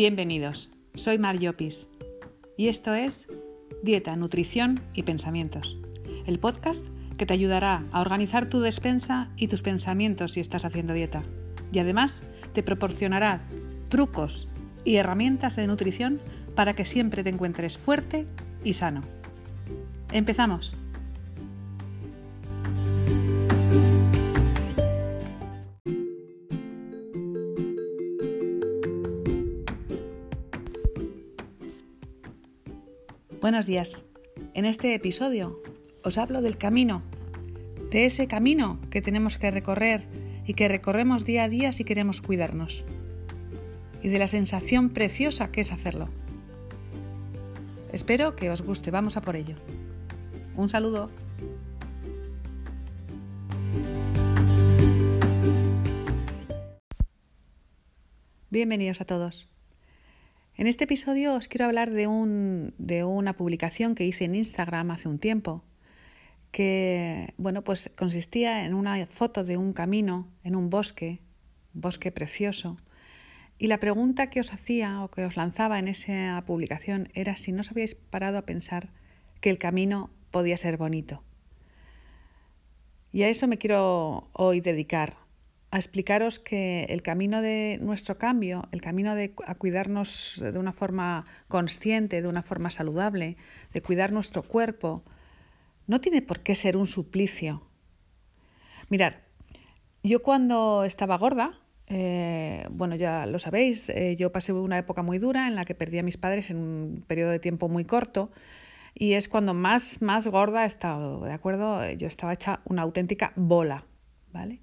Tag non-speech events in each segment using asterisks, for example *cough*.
Bienvenidos, soy Mar Llopis y esto es Dieta, Nutrición y Pensamientos, el podcast que te ayudará a organizar tu despensa y tus pensamientos si estás haciendo dieta. Y además te proporcionará trucos y herramientas de nutrición para que siempre te encuentres fuerte y sano. Empezamos. Buenos días. En este episodio os hablo del camino, de ese camino que tenemos que recorrer y que recorremos día a día si queremos cuidarnos, y de la sensación preciosa que es hacerlo. Espero que os guste, vamos a por ello. Un saludo. Bienvenidos a todos. En este episodio os quiero hablar de, un, de una publicación que hice en Instagram hace un tiempo, que bueno, pues consistía en una foto de un camino en un bosque, un bosque precioso. Y la pregunta que os hacía o que os lanzaba en esa publicación era si no os habíais parado a pensar que el camino podía ser bonito. Y a eso me quiero hoy dedicar, a explicaros que el camino de nuestro cambio, el camino de a cuidarnos de una forma consciente, de una forma saludable, de cuidar nuestro cuerpo, no tiene por qué ser un suplicio. Mirad, yo cuando estaba gorda, eh, bueno, ya lo sabéis, eh, yo pasé una época muy dura en la que perdí a mis padres en un periodo de tiempo muy corto y es cuando más, más gorda he estado, ¿de acuerdo? Yo estaba hecha una auténtica bola, ¿vale?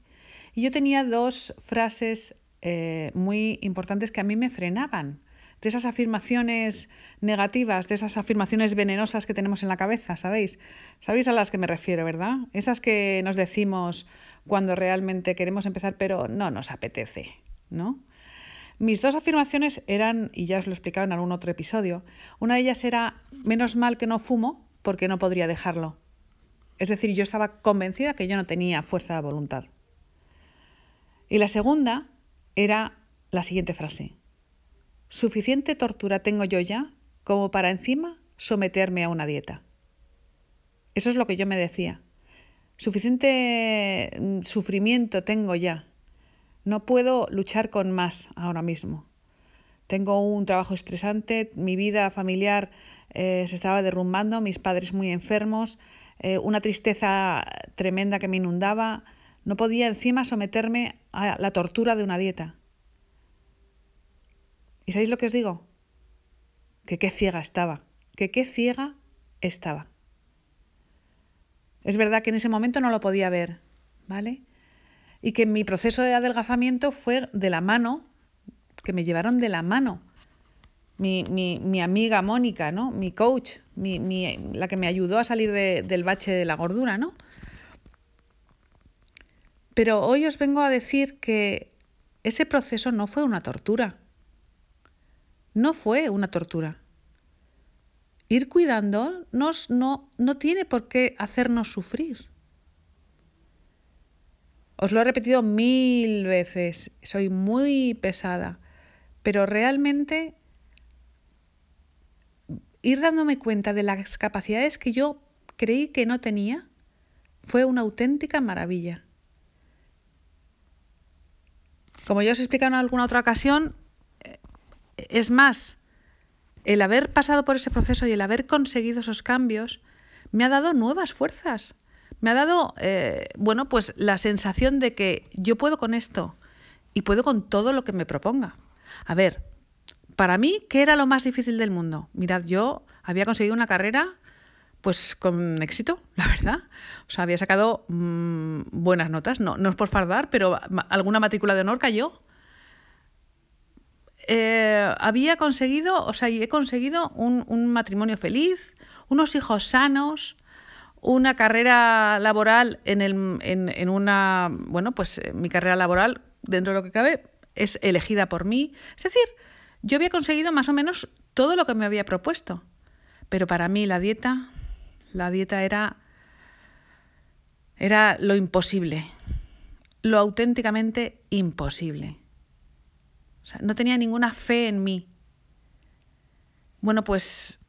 Yo tenía dos frases eh, muy importantes que a mí me frenaban, de esas afirmaciones negativas, de esas afirmaciones venenosas que tenemos en la cabeza, ¿sabéis? ¿Sabéis a las que me refiero, verdad? Esas que nos decimos cuando realmente queremos empezar, pero no nos apetece, ¿no? Mis dos afirmaciones eran, y ya os lo he explicado en algún otro episodio, una de ellas era, menos mal que no fumo porque no podría dejarlo. Es decir, yo estaba convencida que yo no tenía fuerza de voluntad. Y la segunda era la siguiente frase. Suficiente tortura tengo yo ya como para encima someterme a una dieta. Eso es lo que yo me decía. Suficiente mm, sufrimiento tengo ya. No puedo luchar con más ahora mismo. Tengo un trabajo estresante, mi vida familiar eh, se estaba derrumbando, mis padres muy enfermos, eh, una tristeza tremenda que me inundaba, no podía encima someterme a la tortura de una dieta. ¿Y sabéis lo que os digo? Que qué ciega estaba, que qué ciega estaba. Es verdad que en ese momento no lo podía ver, ¿vale? Y que mi proceso de adelgazamiento fue de la mano, que me llevaron de la mano. Mi, mi, amiga Mónica, ¿no? Mi coach, mi, la que me ayudó a salir del bache de la gordura, ¿no? Pero hoy os vengo a decir que ese proceso no fue una tortura. No fue una tortura. Ir cuidándonos no, no tiene por qué hacernos sufrir. Os lo he repetido mil veces, soy muy pesada, pero realmente ir dándome cuenta de las capacidades que yo creí que no tenía fue una auténtica maravilla. Como ya os he explicado en alguna otra ocasión, eh, es más, el haber pasado por ese proceso y el haber conseguido esos cambios me ha dado nuevas fuerzas. Me ha dado, eh, bueno, pues la sensación de que yo puedo con esto y puedo con todo lo que me proponga. A ver, para mí, ¿qué era lo más difícil del mundo? Mirad, yo había conseguido una carrera pues con éxito, la verdad. O sea, había sacado mm, buenas notas, no, no es por fardar, pero alguna matrícula de honor cayó. Eh, había conseguido, o sea, he conseguido un, matrimonio feliz, unos hijos sanos, una carrera laboral en, el, en, en una, bueno, pues eh, mi carrera laboral, dentro de lo que cabe, es elegida por mí. Es decir, yo había conseguido más o menos todo lo que me había propuesto. Pero para mí la dieta la dieta era, era lo imposible, lo auténticamente imposible. O sea, no tenía ninguna fe en mí, Bueno, pues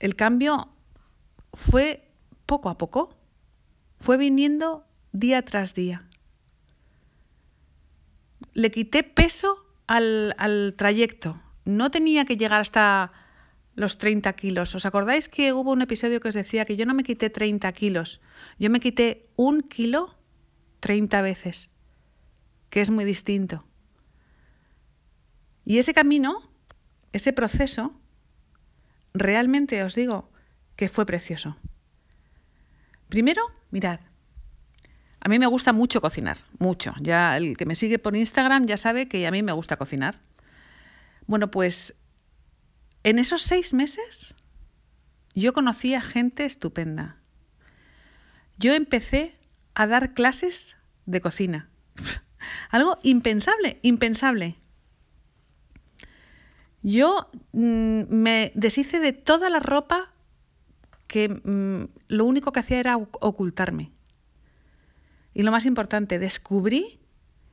el cambio fue poco a poco, fue viniendo día tras día. Le quité peso al, al trayecto. No tenía que llegar hasta los 30 kilos. ¿Os acordáis que hubo un episodio que os decía que yo no me quité 30 kilos? Yo me quité un kilo 30 veces, que es muy distinto. Y ese camino, ese proceso, realmente os digo que fue precioso. Primero, mirad, a mí me gusta mucho cocinar, mucho. Ya el que me sigue por Instagram ya sabe que a mí me gusta cocinar. Bueno, pues en esos seis meses yo conocí a gente estupenda. Yo empecé a dar clases de cocina. *laughs* Algo impensable, impensable. Yo mm, me deshice de toda la ropa que mm, lo único que hacía era ocultarme. Y lo más importante, descubrí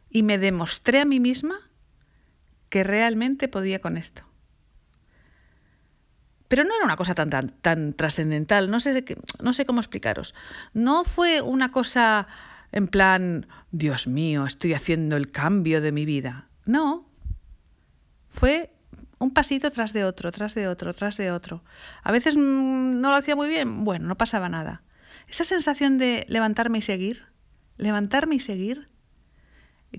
y me demostré a mí misma que realmente podía con esto. Pero no era una cosa tan, tan, tan trascendental, no sé, no sé cómo explicaros. No fue una cosa en plan, Dios mío, estoy haciendo el cambio de mi vida. No, fue un pasito tras de otro, tras de otro, tras de otro. A veces mm, no lo hacía muy bien, bueno, no pasaba nada. Esa sensación de levantarme y seguir, levantarme y seguir,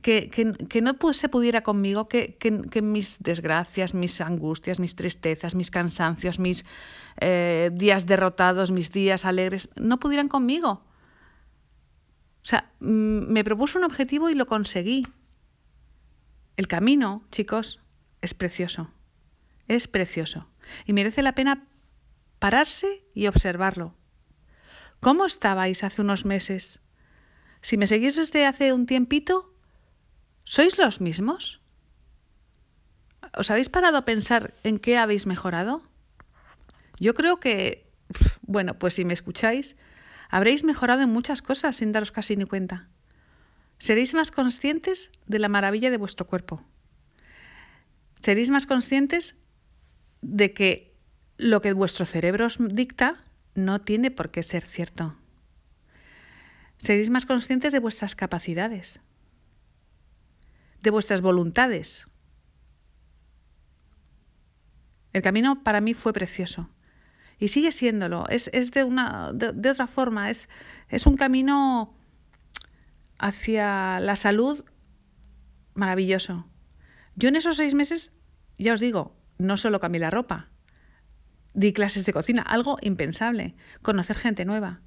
que, que, no se pudiera conmigo, que, que, mis desgracias, mis angustias, mis tristezas, mis cansancios, mis eh, días derrotados, mis días alegres, no pudieran conmigo. O sea, mm, me propuso un objetivo y lo conseguí. El camino, chicos, es precioso es precioso y merece la pena pararse y observarlo. ¿Cómo estabais hace unos meses? Si me seguís desde hace un tiempito, ¿sois los mismos? ¿Os habéis parado a pensar en qué habéis mejorado? Yo creo que, bueno, pues si me escucháis, habréis mejorado en muchas cosas sin daros casi ni cuenta. Seréis más conscientes de la maravilla de vuestro cuerpo. Seréis más conscientes de que lo que vuestro cerebro os dicta no tiene por qué ser cierto. Seréis más conscientes de vuestras capacidades, de vuestras voluntades. El camino para mí fue precioso y sigue siéndolo. Es, de, una, de, otra forma, es, es un camino hacia la salud maravilloso. Yo en esos seis meses, ya os digo, no solo cambié la ropa, di clases de cocina, algo impensable, conocer gente nueva.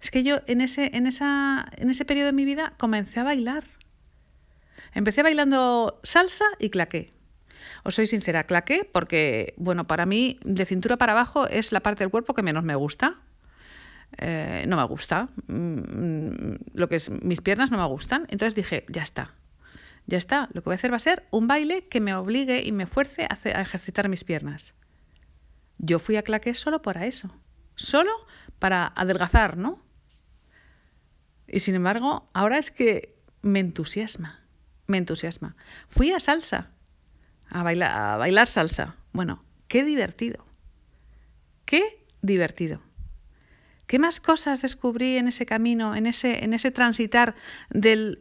Es que yo en ese, en, esa, en ese periodo de mi vida comencé a bailar. Empecé bailando salsa y claqué. Os soy sincera, claqué porque, bueno, para mí de cintura para abajo es la parte del cuerpo que menos me gusta. Eh, no me gusta. Mm, lo que es mis piernas no me gustan. Entonces dije, ya está. Ya está, lo que voy a hacer va a ser un baile que me obligue y me fuerce a, ejercitar mis piernas. Yo fui a claqué solo para eso, solo para adelgazar, ¿no? Y sin embargo, ahora es que me entusiasma, me entusiasma. Fui a salsa, a bailar, salsa. Bueno, qué divertido, qué divertido. ¿Qué más cosas descubrí en ese camino, en ese, en ese transitar de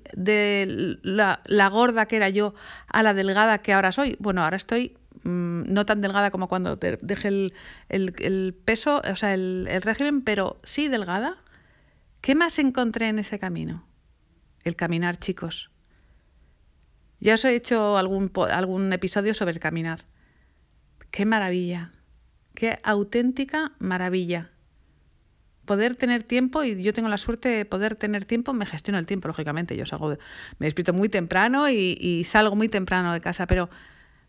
la, gorda que era yo a la delgada que ahora soy? Bueno, ahora estoy mm, no tan delgada como cuando dejé el, peso, o sea, el, régimen, pero sí delgada. ¿Qué más encontré en ese camino? El caminar, chicos. Ya os he hecho algún, algún episodio sobre caminar. Qué maravilla, qué auténtica maravilla poder tener tiempo, y yo tengo la suerte de poder tener tiempo, me gestiono el tiempo, lógicamente. Yo salgo, me despierto muy temprano y, salgo muy temprano de casa, pero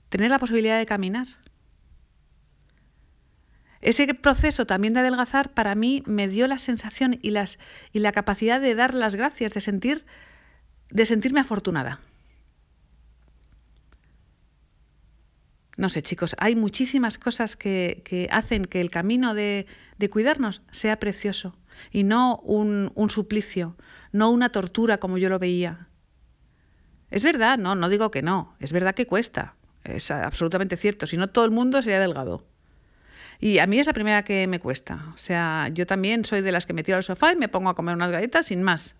tener la posibilidad de caminar. Ese proceso también de adelgazar para mí me dio la sensación y, las, y la capacidad de dar las gracias, de, sentir, de sentirme afortunada. No sé, chicos, hay muchísimas cosas que, hacen que el camino de, cuidarnos sea precioso y no un, suplicio, no una tortura como yo lo veía. Es verdad, no, no digo que no, es verdad que cuesta, es absolutamente cierto, si no todo el mundo sería delgado. Y a mí es la primera que me cuesta. O sea, yo también soy de las que me tiro al sofá y me pongo a comer unas galletas sin más.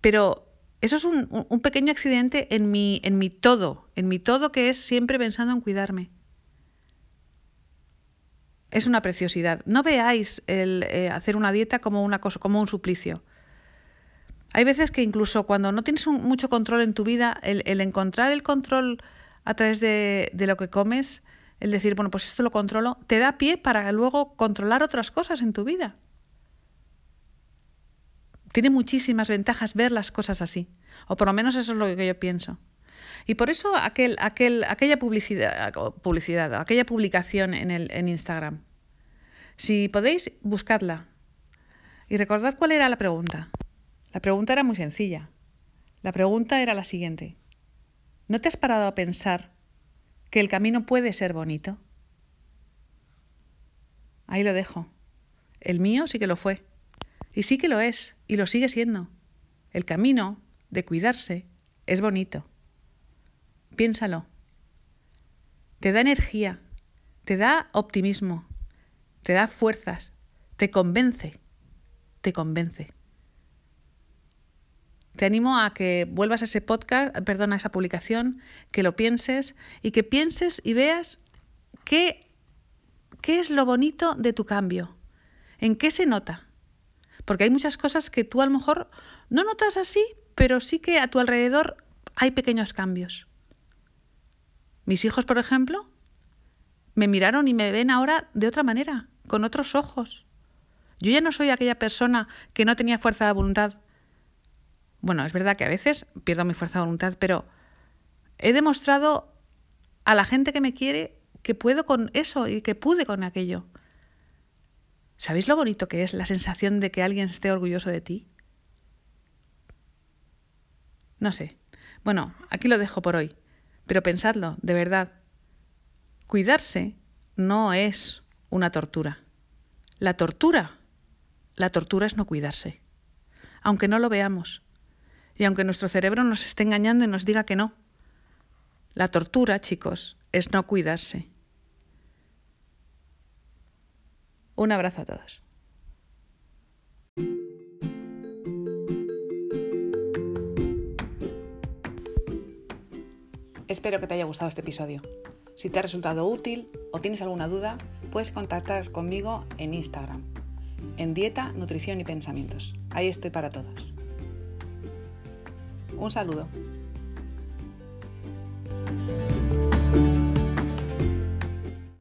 Pero eso es un, un pequeño accidente en mi, en mi todo, en mi todo que es siempre pensando en cuidarme. Es una preciosidad. No veáis el eh, hacer una dieta como, una cosa, como un suplicio. Hay veces que incluso cuando no tienes mucho control en tu vida, el, el encontrar el control a través de, de, lo que comes, el decir, bueno, pues esto lo controlo, te da pie para luego controlar otras cosas en tu vida. Tiene muchísimas ventajas ver las cosas así, o por lo menos eso es lo que yo pienso. Y por eso aquel, aquel, aquella publicidad, publicidad, aquella publicación en, el, en Instagram. Si podéis, buscadla. Y recordad cuál era la pregunta. La pregunta era muy sencilla. La pregunta era la siguiente. ¿No te has parado a pensar que el camino puede ser bonito? Ahí lo dejo. El mío sí que lo fue. Y sí que lo es, y lo sigue siendo. El camino de cuidarse es bonito. Piénsalo. Te da energía, te da optimismo, te da fuerzas, te convence, te convence. Te animo a que vuelvas a ese podcast, perdón, a esa publicación, que lo pienses y que pienses y veas qué, qué es lo bonito de tu cambio, en qué se nota. Porque hay muchas cosas que tú a lo mejor no notas así, pero sí que a tu alrededor hay pequeños cambios. Mis hijos, por ejemplo, me miraron y me ven ahora de otra manera, con otros ojos. Yo ya no soy aquella persona que no tenía fuerza de voluntad. Bueno, es verdad que a veces pierdo mi fuerza de voluntad, pero he demostrado a la gente que me quiere que puedo con eso y que pude con aquello. ¿Sabéis lo bonito que es la sensación de que alguien esté orgulloso de ti? No sé. Bueno, aquí lo dejo por hoy. Pero pensadlo, de verdad. Cuidarse no es una tortura. La tortura, la tortura es no cuidarse. Aunque no lo veamos. Y aunque nuestro cerebro nos esté engañando y nos diga que no. La tortura, chicos, es no cuidarse. Un abrazo a todos. Espero que te haya gustado este episodio. Si te ha resultado útil o tienes alguna duda, puedes contactar conmigo en Instagram, en Dieta, Nutrición y Pensamientos. Ahí estoy para todos. Un saludo.